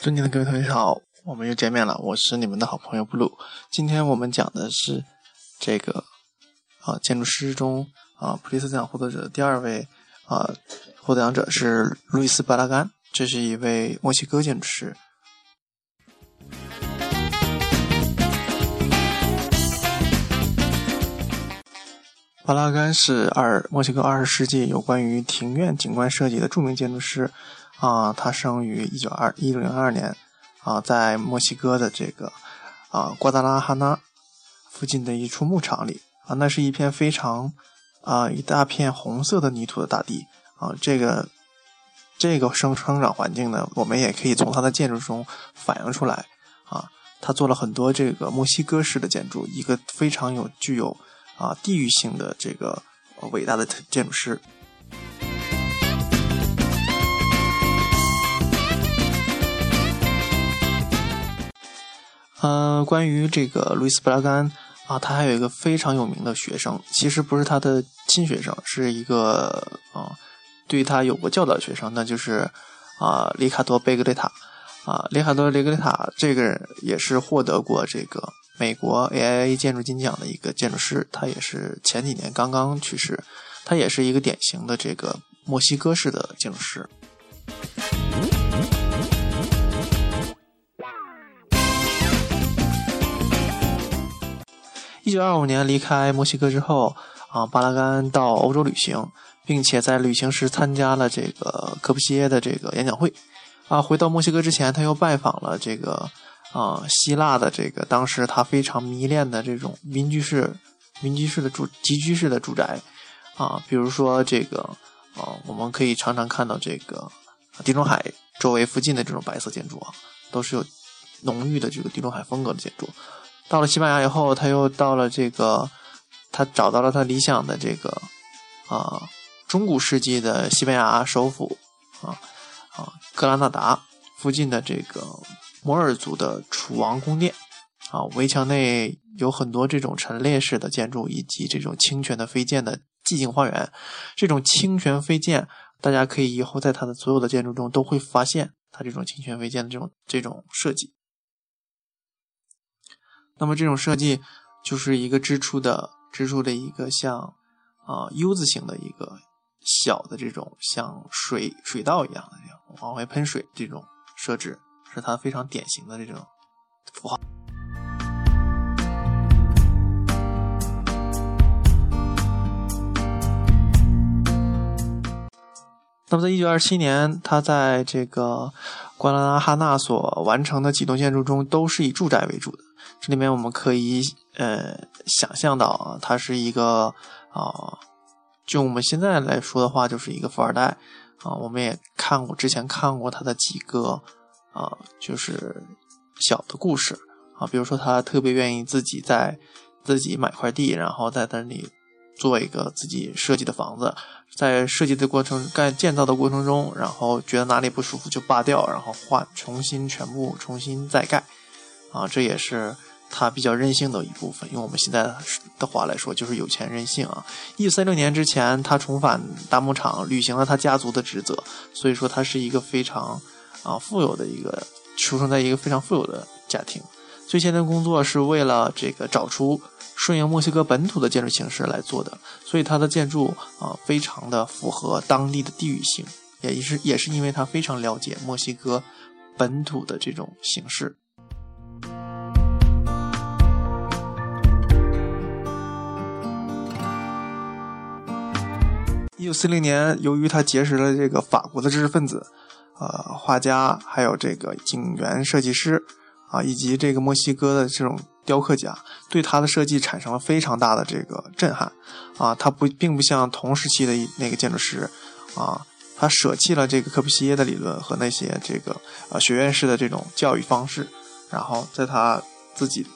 尊敬的各位同学好，我们又见面了，我是你们的好朋友布鲁。今天我们讲的是这个啊建筑师中啊普利斯奖获得者的第二位啊获奖者是路易斯巴拉干，这是一位墨西哥建筑师。巴拉干是二墨西哥二十世纪有关于庭院景观设计的著名建筑师。啊，他生于一九二一零二年，啊，在墨西哥的这个啊瓜达拉哈纳附近的一处牧场里，啊，那是一片非常啊一大片红色的泥土的大地，啊，这个这个生生长环境呢，我们也可以从他的建筑中反映出来，啊，他做了很多这个墨西哥式的建筑，一个非常有具有啊地域性的这个伟大的建筑师。呃，关于这个路易斯·布拉干啊，他还有一个非常有名的学生，其实不是他的亲学生，是一个啊，对他有过教导的学生，那就是啊，里卡多·贝格雷塔啊，里卡多·贝格雷塔这个人也是获得过这个美国 AIA 建筑金奖的一个建筑师，他也是前几年刚刚去世，他也是一个典型的这个墨西哥式的建筑师。嗯一九二五年离开墨西哥之后，啊，巴拉干到欧洲旅行，并且在旅行时参加了这个科布西耶的这个演讲会。啊，回到墨西哥之前，他又拜访了这个啊希腊的这个当时他非常迷恋的这种民居式、民居式的住集居式的住宅。啊，比如说这个啊，我们可以常常看到这个地中海周围附近的这种白色建筑啊，都是有浓郁的这个地中海风格的建筑。到了西班牙以后，他又到了这个，他找到了他理想的这个啊，中古世纪的西班牙首府啊啊格拉纳达附近的这个摩尔族的楚王宫殿啊，围墙内有很多这种陈列式的建筑，以及这种清泉的飞溅的寂静花园。这种清泉飞溅，大家可以以后在他的所有的建筑中都会发现他这种清泉飞溅的这种这种设计。那么这种设计就是一个支出的支出的一个像啊 U 字形的一个小的这种像水水道一样的这样往外喷水这种设置，是它非常典型的这种符号。那么在一九二七年，他在这个瓜拉纳哈纳所完成的几栋建筑中，都是以住宅为主的。这里面我们可以呃想象到啊，他是一个啊，就我们现在来说的话，就是一个富二代啊。我们也看过之前看过他的几个啊，就是小的故事啊，比如说他特别愿意自己在自己买块地，然后在那里做一个自己设计的房子，在设计的过程盖建造的过程中，然后觉得哪里不舒服就扒掉，然后换重新全部重新再盖啊，这也是。他比较任性的一部分，用我们现在的话来说，就是有钱任性啊。一三六年之前，他重返大牧场，履行了他家族的职责，所以说他是一个非常啊富有的一个，出生在一个非常富有的家庭。最先的工作是为了这个找出顺应墨西哥本土的建筑形式来做的，所以他的建筑啊非常的符合当地的地域性，也是也是因为他非常了解墨西哥本土的这种形式。一九四零年，由于他结识了这个法国的知识分子，呃，画家，还有这个景园设计师，啊，以及这个墨西哥的这种雕刻家，对他的设计产生了非常大的这个震撼，啊，他不并不像同时期的那个建筑师，啊，他舍弃了这个科布西耶的理论和那些这个呃学院式的这种教育方式，然后在他自己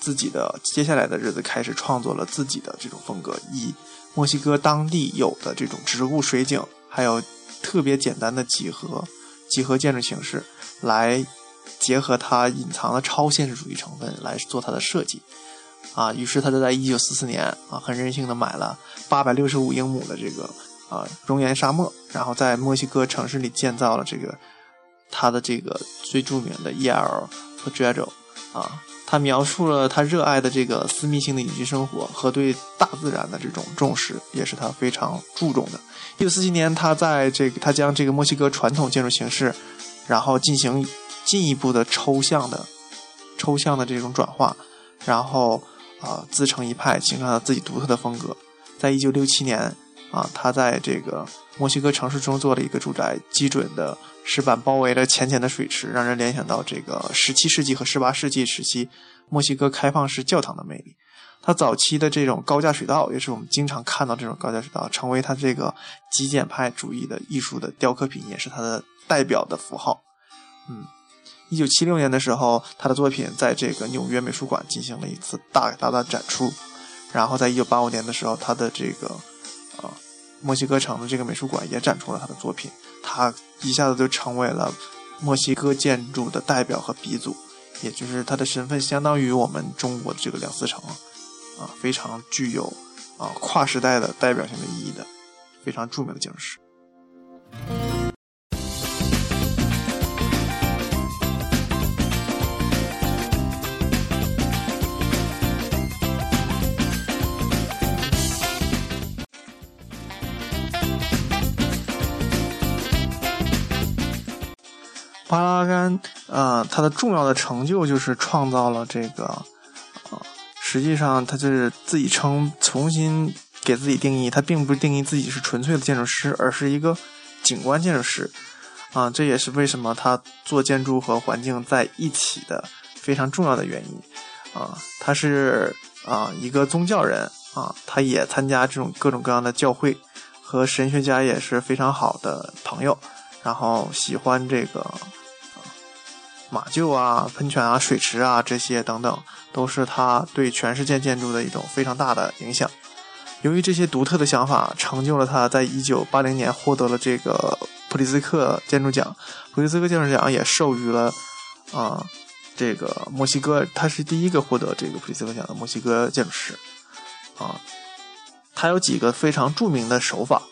自己的接下来的日子开始创作了自己的这种风格，以。墨西哥当地有的这种植物水景，还有特别简单的几何几何建筑形式，来结合它隐藏的超现实主义成分来做它的设计，啊，于是他就在一九四四年啊，很任性的买了八百六十五英亩的这个啊熔岩沙漠，然后在墨西哥城市里建造了这个他的这个最著名的 E.L. 和 j a d o 啊，他描述了他热爱的这个私密性的隐居生活和对大自然的这种重视，也是他非常注重的。一九四七年，他在这个他将这个墨西哥传统建筑形式，然后进行进一步的抽象的抽象的这种转化，然后啊自成一派，形成了自己独特的风格。在一九六七年啊，他在这个墨西哥城市中做了一个住宅，基准的石板包围了浅浅的水池，让人联想到这个十七世纪和十八世纪时期墨西哥开放式教堂的魅力。他早期的这种高架水道，也是我们经常看到这种高架水道，成为他这个极简派主义的艺术的雕刻品，也是他的代表的符号。嗯，一九七六年的时候，他的作品在这个纽约美术馆进行了一次大大的展出。然后在一九八五年的时候，他的这个啊墨西哥城的这个美术馆也展出了他的作品，他一下子就成为了墨西哥建筑的代表和鼻祖，也就是他的身份相当于我们中国的这个梁思成。啊，非常具有啊跨时代的代表性的意义的，非常著名的建筑师。阿拉干，呃，他的重要的成就就是创造了这个。啊实际上，他就是自己称重新给自己定义，他并不定义自己是纯粹的建筑师，而是一个景观建筑师。啊，这也是为什么他做建筑和环境在一起的非常重要的原因。啊，他是啊一个宗教人啊，他也参加这种各种各样的教会，和神学家也是非常好的朋友。然后喜欢这个。马厩啊、喷泉啊、水池啊，这些等等，都是他对全世界建筑的一种非常大的影响。由于这些独特的想法，成就了他在一九八零年获得了这个普利兹克建筑奖。普利兹克建筑奖也授予了啊，这个墨西哥，他是第一个获得这个普利兹克奖的墨西哥建筑师啊。他有几个非常著名的手法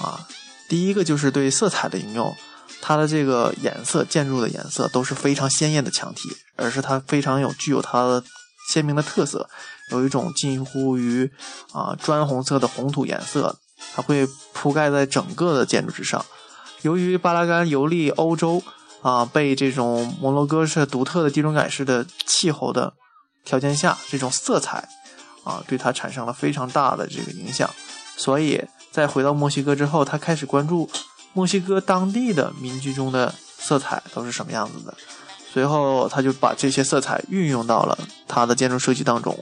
啊，第一个就是对色彩的应用。它的这个颜色，建筑的颜色都是非常鲜艳的墙体，而是它非常有具有它的鲜明的特色，有一种近乎于啊砖红色的红土颜色，它会铺盖在整个的建筑之上。由于巴拉干游历欧洲啊，被这种摩洛哥式独特的地中海式的气候的条件下，这种色彩啊，对它产生了非常大的这个影响。所以在回到墨西哥之后，他开始关注。墨西哥当地的民居中的色彩都是什么样子的？随后他就把这些色彩运用到了他的建筑设计当中。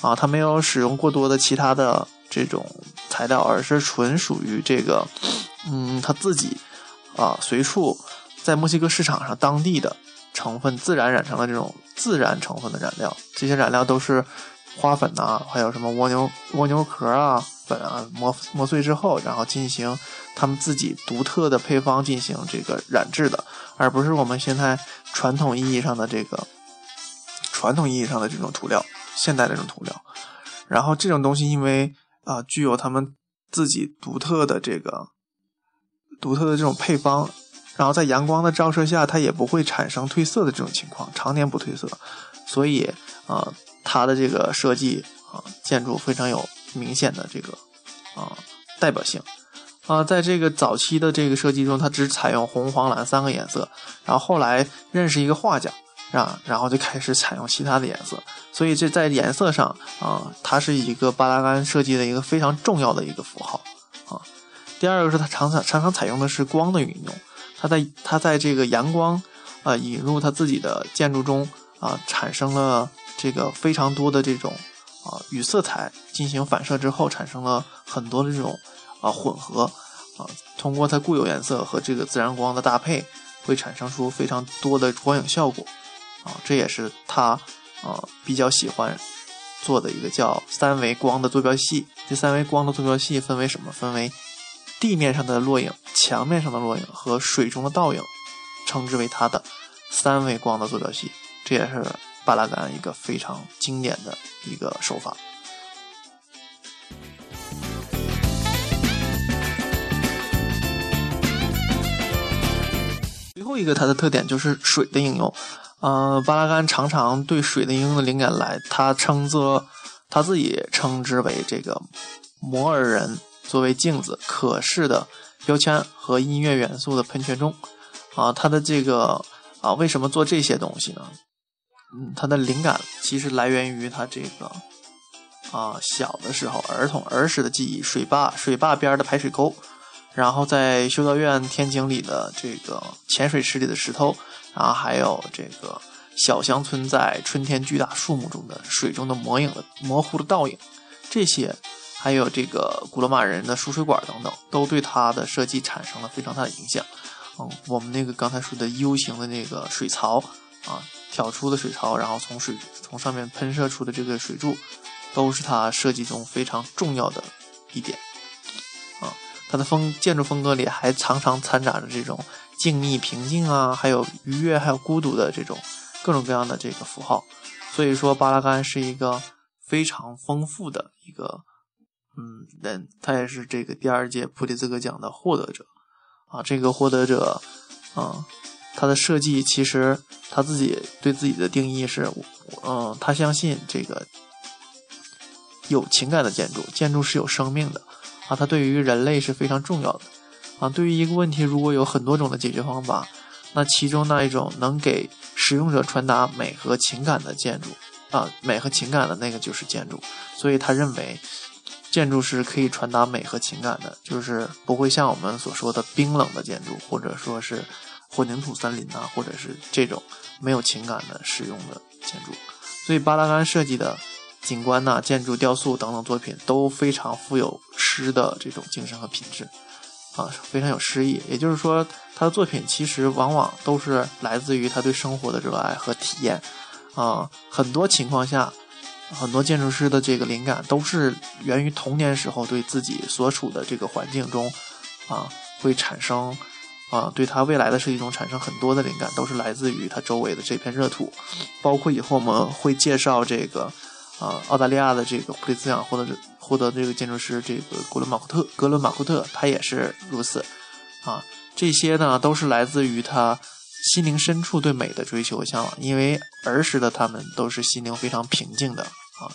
啊，他没有使用过多的其他的这种材料，而是纯属于这个，嗯，他自己啊随处在墨西哥市场上当地的成分自然染成了这种自然成分的染料。这些染料都是花粉呐，还有什么蜗牛蜗牛壳啊。粉啊磨磨碎之后，然后进行他们自己独特的配方进行这个染制的，而不是我们现在传统意义上的这个传统意义上的这种涂料，现代这种涂料。然后这种东西因为啊具有他们自己独特的这个独特的这种配方，然后在阳光的照射下，它也不会产生褪色的这种情况，常年不褪色，所以啊它的这个设计啊建筑非常有。明显的这个啊代表性啊，在这个早期的这个设计中，它只采用红、黄、蓝三个颜色。然后后来认识一个画家啊，然后就开始采用其他的颜色。所以这在颜色上啊，它是一个巴拉干设计的一个非常重要的一个符号啊。第二个是它常常常常采用的是光的运用，它在它在这个阳光啊引入它自己的建筑中啊，产生了这个非常多的这种。啊，与色彩进行反射之后，产生了很多的这种啊混合啊，通过它固有颜色和这个自然光的搭配，会产生出非常多的光影效果啊，这也是他啊比较喜欢做的一个叫三维光的坐标系。这三维光的坐标系分为什么？分为地面上的落影、墙面上的落影和水中的倒影，称之为它的三维光的坐标系。这也是。巴拉干一个非常经典的一个手法。最后一个它的特点就是水的应用。呃，巴拉干常常对水的应用的灵感来，他称作他自己称之为这个摩尔人作为镜子可视的标签和音乐元素的喷泉中。啊，他的这个啊，为什么做这些东西呢？嗯，他的灵感其实来源于他这个啊小的时候儿童儿时的记忆，水坝水坝边的排水沟。然后在修道院天井里的这个浅水池里的石头，然后还有这个小乡村在春天巨大树木中的水中的模影的模糊的倒影，这些还有这个古罗马人的输水管等等，都对它的设计产生了非常大的影响。嗯，我们那个刚才说的 U 型的那个水槽啊，挑出的水槽，然后从水从上面喷射出的这个水柱，都是它设计中非常重要的一点。啊它的风建筑风格里还常常掺杂着这种静谧、平静啊，还有愉悦、还有孤独的这种各种各样的这个符号。所以说，巴拉干是一个非常丰富的一个嗯人，他也是这个第二届普利兹克奖的获得者啊。这个获得者啊，他的设计其实他自己对自己的定义是，嗯，他相信这个有情感的建筑，建筑是有生命的。啊，它对于人类是非常重要的。啊，对于一个问题，如果有很多种的解决方法，那其中那一种能给使用者传达美和情感的建筑，啊，美和情感的那个就是建筑。所以他认为，建筑是可以传达美和情感的，就是不会像我们所说的冰冷的建筑，或者说是混凝土森林呐，或者是这种没有情感的使用的建筑。所以巴拉干设计的。景观呐、建筑、雕塑等等作品都非常富有诗的这种精神和品质，啊，非常有诗意。也就是说，他的作品其实往往都是来自于他对生活的热爱和体验，啊，很多情况下，很多建筑师的这个灵感都是源于童年时候对自己所处的这个环境中，啊，会产生，啊，对他未来的设计中产生很多的灵感，都是来自于他周围的这片热土，包括以后我们会介绍这个。啊，澳大利亚的这个普利兹奖获得获得这个建筑师这个格伦马库特，格伦马库特他也是如此。啊，这些呢都是来自于他心灵深处对美的追求和向往，因为儿时的他们都是心灵非常平静的啊，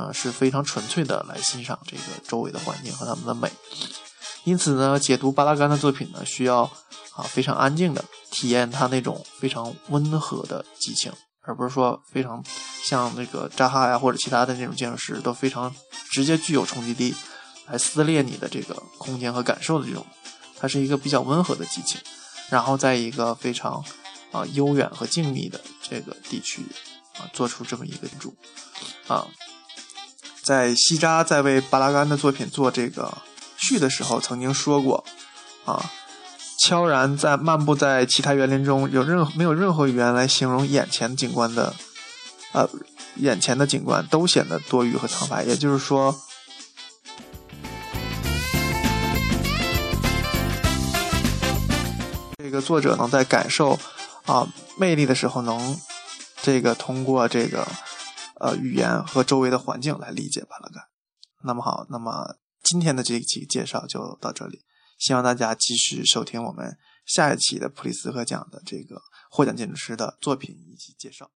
啊是非常纯粹的来欣赏这个周围的环境和他们的美。因此呢，解读巴拉干的作品呢，需要啊非常安静的体验他那种非常温和的激情。而不是说非常像那个扎哈呀或者其他的那种建筑师都非常直接具有冲击力，来撕裂你的这个空间和感受的这种，它是一个比较温和的激情，然后在一个非常啊悠远和静谧的这个地区啊做出这么一个建筑啊，在西扎在为巴拉干的作品做这个去的时候曾经说过啊。悄然在漫步在其他园林中，有任何没有任何语言来形容眼前景观的，呃，眼前的景观都显得多余和苍白。也就是说，这个作者能在感受啊魅力的时候，能这个通过这个呃语言和周围的环境来理解巴拉干。那么好，那么今天的这一期介绍就到这里。希望大家继续收听我们下一期的普利斯克奖的这个获奖建筑师的作品以及介绍。